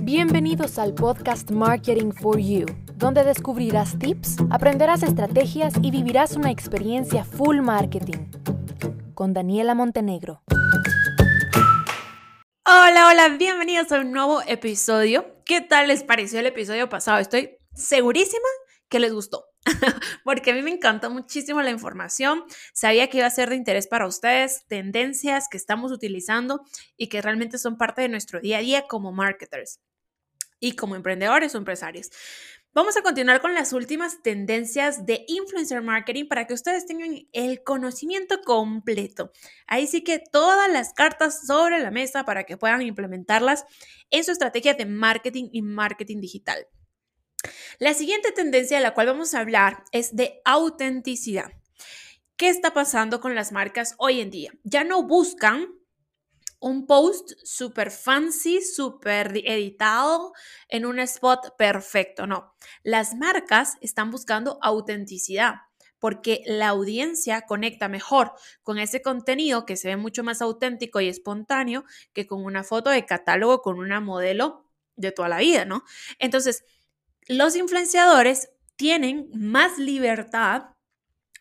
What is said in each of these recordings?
Bienvenidos al podcast Marketing for You, donde descubrirás tips, aprenderás estrategias y vivirás una experiencia full marketing. Con Daniela Montenegro. Hola, hola, bienvenidos a un nuevo episodio. ¿Qué tal les pareció el episodio pasado? Estoy segurísima que les gustó. porque a mí me encanta muchísimo la información. Sabía que iba a ser de interés para ustedes, tendencias que estamos utilizando y que realmente son parte de nuestro día a día como marketers y como emprendedores o empresarios. Vamos a continuar con las últimas tendencias de influencer marketing para que ustedes tengan el conocimiento completo. Ahí sí que todas las cartas sobre la mesa para que puedan implementarlas en su estrategia de marketing y marketing digital. La siguiente tendencia de la cual vamos a hablar es de autenticidad. ¿Qué está pasando con las marcas hoy en día? Ya no buscan un post súper fancy, súper editado en un spot perfecto. No, las marcas están buscando autenticidad porque la audiencia conecta mejor con ese contenido que se ve mucho más auténtico y espontáneo que con una foto de catálogo con una modelo de toda la vida, ¿no? Entonces, los influenciadores tienen más libertad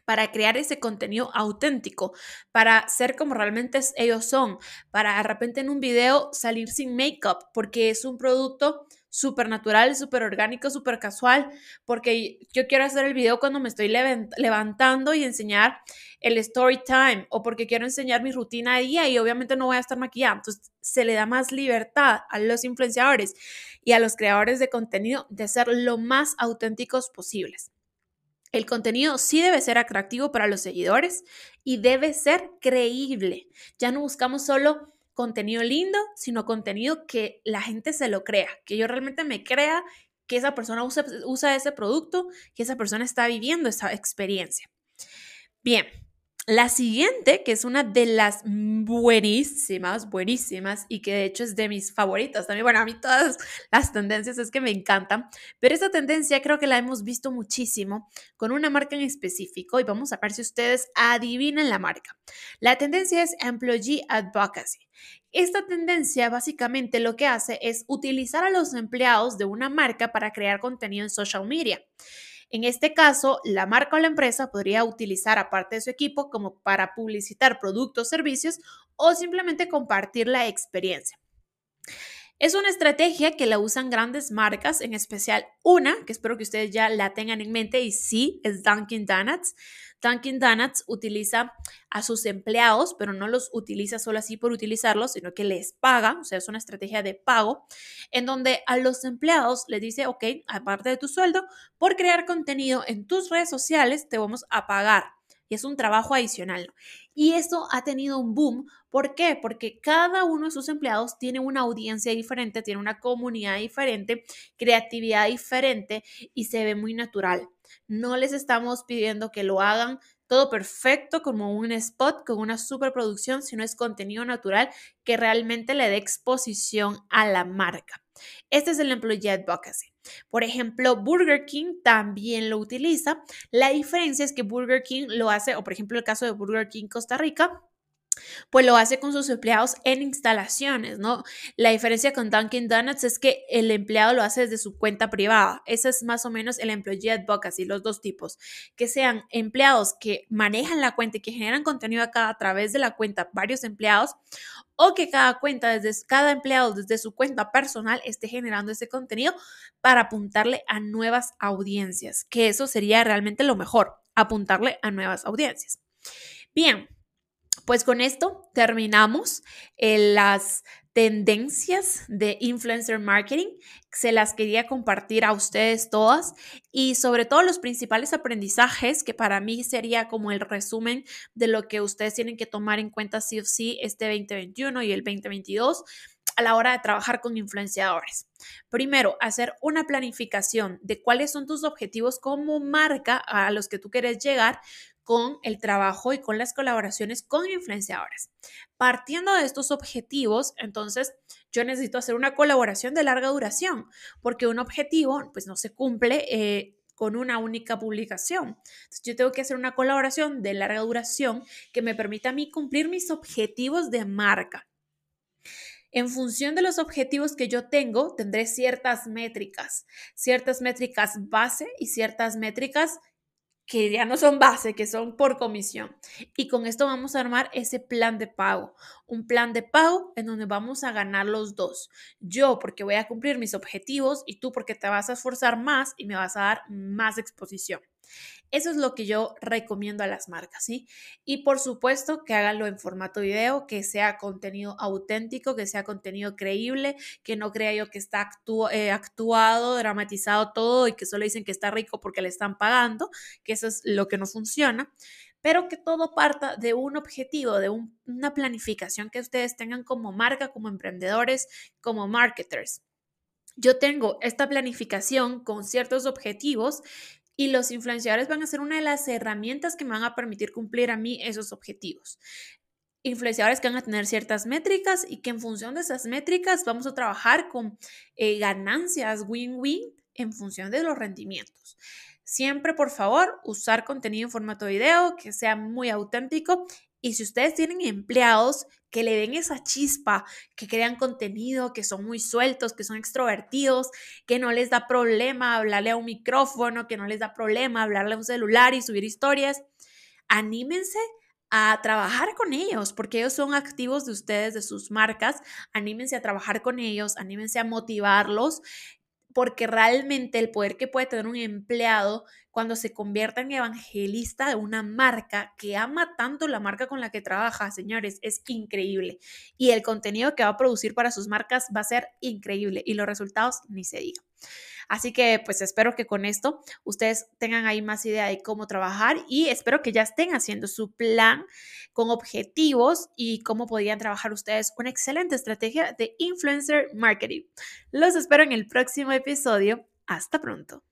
para crear ese contenido auténtico, para ser como realmente ellos son, para de repente en un video salir sin make-up, porque es un producto súper natural, súper orgánico, súper casual, porque yo quiero hacer el video cuando me estoy levantando y enseñar el story time, o porque quiero enseñar mi rutina de día y obviamente no voy a estar maquillada. Entonces, se le da más libertad a los influenciadores y a los creadores de contenido de ser lo más auténticos posibles. El contenido sí debe ser atractivo para los seguidores y debe ser creíble. Ya no buscamos solo contenido lindo, sino contenido que la gente se lo crea, que yo realmente me crea que esa persona usa, ese producto, que esa persona está viviendo esa experiencia. Bien, la siguiente, que es una de las buenísimas, buenísimas y que de hecho es de mis favoritas también. Bueno, a mí todas las tendencias es que me encantan, pero esta tendencia creo que la hemos visto muchísimo con una marca en específico y vamos a ver si ustedes adivinan la marca. La tendencia es Employee Advocacy. Esta tendencia básicamente lo que hace es utilizar a los empleados de una marca para crear contenido en social media. En este caso, la marca o la empresa podría utilizar aparte de su equipo como para publicitar productos, servicios o simplemente compartir la experiencia. Es una estrategia que la usan grandes marcas, en especial una, que espero que ustedes ya la tengan en mente, y sí, es Dunkin' Donuts. Dunkin' Donuts utiliza a sus empleados, pero no los utiliza solo así por utilizarlos, sino que les paga, o sea, es una estrategia de pago, en donde a los empleados les dice, ok, aparte de tu sueldo, por crear contenido en tus redes sociales, te vamos a pagar. Y es un trabajo adicional. Y eso ha tenido un boom. ¿Por qué? Porque cada uno de sus empleados tiene una audiencia diferente, tiene una comunidad diferente, creatividad diferente y se ve muy natural. No les estamos pidiendo que lo hagan todo perfecto como un spot con una superproducción, sino es contenido natural que realmente le dé exposición a la marca. Este es el Employee Advocacy. Por ejemplo, Burger King también lo utiliza. La diferencia es que Burger King lo hace, o por ejemplo el caso de Burger King Costa Rica, pues lo hace con sus empleados en instalaciones, ¿no? La diferencia con Dunkin' Donuts es que el empleado lo hace desde su cuenta privada. Ese es más o menos el employee advocacy, los dos tipos. Que sean empleados que manejan la cuenta y que generan contenido acá a través de la cuenta varios empleados o que cada cuenta, desde cada empleado desde su cuenta personal esté generando ese contenido para apuntarle a nuevas audiencias, que eso sería realmente lo mejor, apuntarle a nuevas audiencias. Bien, pues con esto terminamos eh, las tendencias de influencer marketing. Se las quería compartir a ustedes todas y sobre todo los principales aprendizajes que para mí sería como el resumen de lo que ustedes tienen que tomar en cuenta sí o sí este 2021 y el 2022 a la hora de trabajar con influenciadores. Primero, hacer una planificación de cuáles son tus objetivos como marca a los que tú quieres llegar con el trabajo y con las colaboraciones con influenciadores. Partiendo de estos objetivos, entonces yo necesito hacer una colaboración de larga duración, porque un objetivo pues no se cumple eh, con una única publicación. Entonces, yo tengo que hacer una colaboración de larga duración que me permita a mí cumplir mis objetivos de marca. En función de los objetivos que yo tengo, tendré ciertas métricas, ciertas métricas base y ciertas métricas que ya no son base, que son por comisión. Y con esto vamos a armar ese plan de pago, un plan de pago en donde vamos a ganar los dos. Yo porque voy a cumplir mis objetivos y tú porque te vas a esforzar más y me vas a dar más exposición. Eso es lo que yo recomiendo a las marcas, ¿sí? Y por supuesto que háganlo en formato video, que sea contenido auténtico, que sea contenido creíble, que no crea yo que está eh, actuado, dramatizado todo y que solo dicen que está rico porque le están pagando, que eso es lo que no funciona pero que todo parta de un objetivo, de una planificación que ustedes tengan como marca, como emprendedores, como marketers. Yo tengo esta planificación con ciertos objetivos y los influenciadores van a ser una de las herramientas que me van a permitir cumplir a mí esos objetivos. Influenciadores que van a tener ciertas métricas y que en función de esas métricas vamos a trabajar con eh, ganancias win-win en función de los rendimientos. Siempre, por favor, usar contenido en formato video que sea muy auténtico y si ustedes tienen empleados que le den esa chispa, que crean contenido, que son muy sueltos, que son extrovertidos, que no les da problema hablarle a un micrófono, que no les da problema hablarle a un celular y subir historias, anímense a trabajar con ellos, porque ellos son activos de ustedes, de sus marcas. Anímense a trabajar con ellos, anímense a motivarlos porque realmente el poder que puede tener un empleado cuando se convierta en evangelista de una marca que ama tanto la marca con la que trabaja, señores, es increíble. Y el contenido que va a producir para sus marcas va a ser increíble y los resultados ni se diga. Así que pues espero que con esto ustedes tengan ahí más idea de cómo trabajar y espero que ya estén haciendo su plan con objetivos y cómo podrían trabajar ustedes una excelente estrategia de influencer marketing. Los espero en el próximo episodio. Hasta pronto.